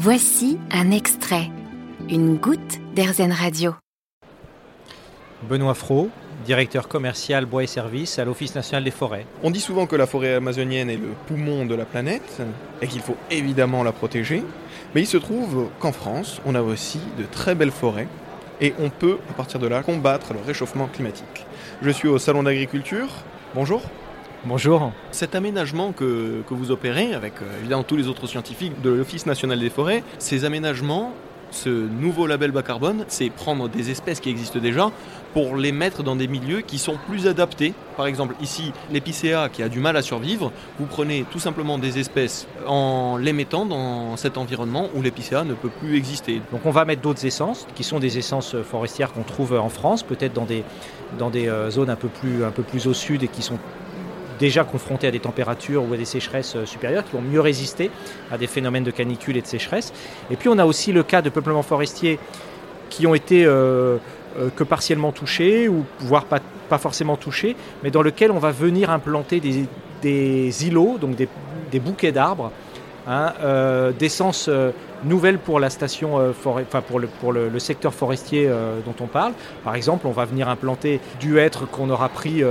Voici un extrait, une goutte d'Airzen Radio. Benoît Fro, directeur commercial bois et services à l'Office national des forêts. On dit souvent que la forêt amazonienne est le poumon de la planète et qu'il faut évidemment la protéger. Mais il se trouve qu'en France, on a aussi de très belles forêts et on peut, à partir de là, combattre le réchauffement climatique. Je suis au Salon d'agriculture. Bonjour. Bonjour. Cet aménagement que, que vous opérez avec euh, évidemment tous les autres scientifiques de l'Office national des forêts, ces aménagements, ce nouveau label bas carbone, c'est prendre des espèces qui existent déjà pour les mettre dans des milieux qui sont plus adaptés. Par exemple, ici, l'épicéa qui a du mal à survivre, vous prenez tout simplement des espèces en les mettant dans cet environnement où l'épicéa ne peut plus exister. Donc on va mettre d'autres essences, qui sont des essences forestières qu'on trouve en France, peut-être dans des, dans des euh, zones un peu, plus, un peu plus au sud et qui sont déjà confrontés à des températures ou à des sécheresses euh, supérieures, qui vont mieux résister à des phénomènes de canicule et de sécheresse. Et puis on a aussi le cas de peuplements forestiers qui ont été euh, euh, que partiellement touchés, ou voire pas, pas forcément touchés, mais dans lequel on va venir implanter des, des îlots, donc des, des bouquets d'arbres, hein, euh, d'essence nouvelles pour la station pour, le, pour le, secteur forestier dont on parle. Par exemple, on va venir implanter du hêtre qu'on aura pris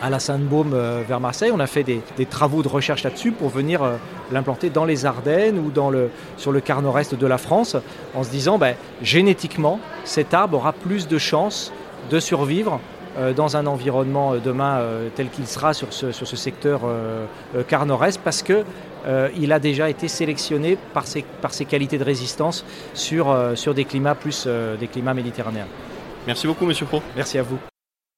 à la Sainte-Baume euh, vers Marseille. On a fait des, des travaux de recherche là-dessus pour venir euh, l'implanter dans les Ardennes ou dans le, sur le quart nord-est de la France en se disant ben, génétiquement, cet arbre aura plus de chances de survivre euh, dans un environnement euh, demain euh, tel qu'il sera sur ce, sur ce secteur quart nord-est parce que euh, il a déjà été sélectionné par ses, par ses qualités de résistance sur, euh, sur des climats plus euh, des climats méditerranéens. Merci beaucoup, monsieur Pro. Merci à vous.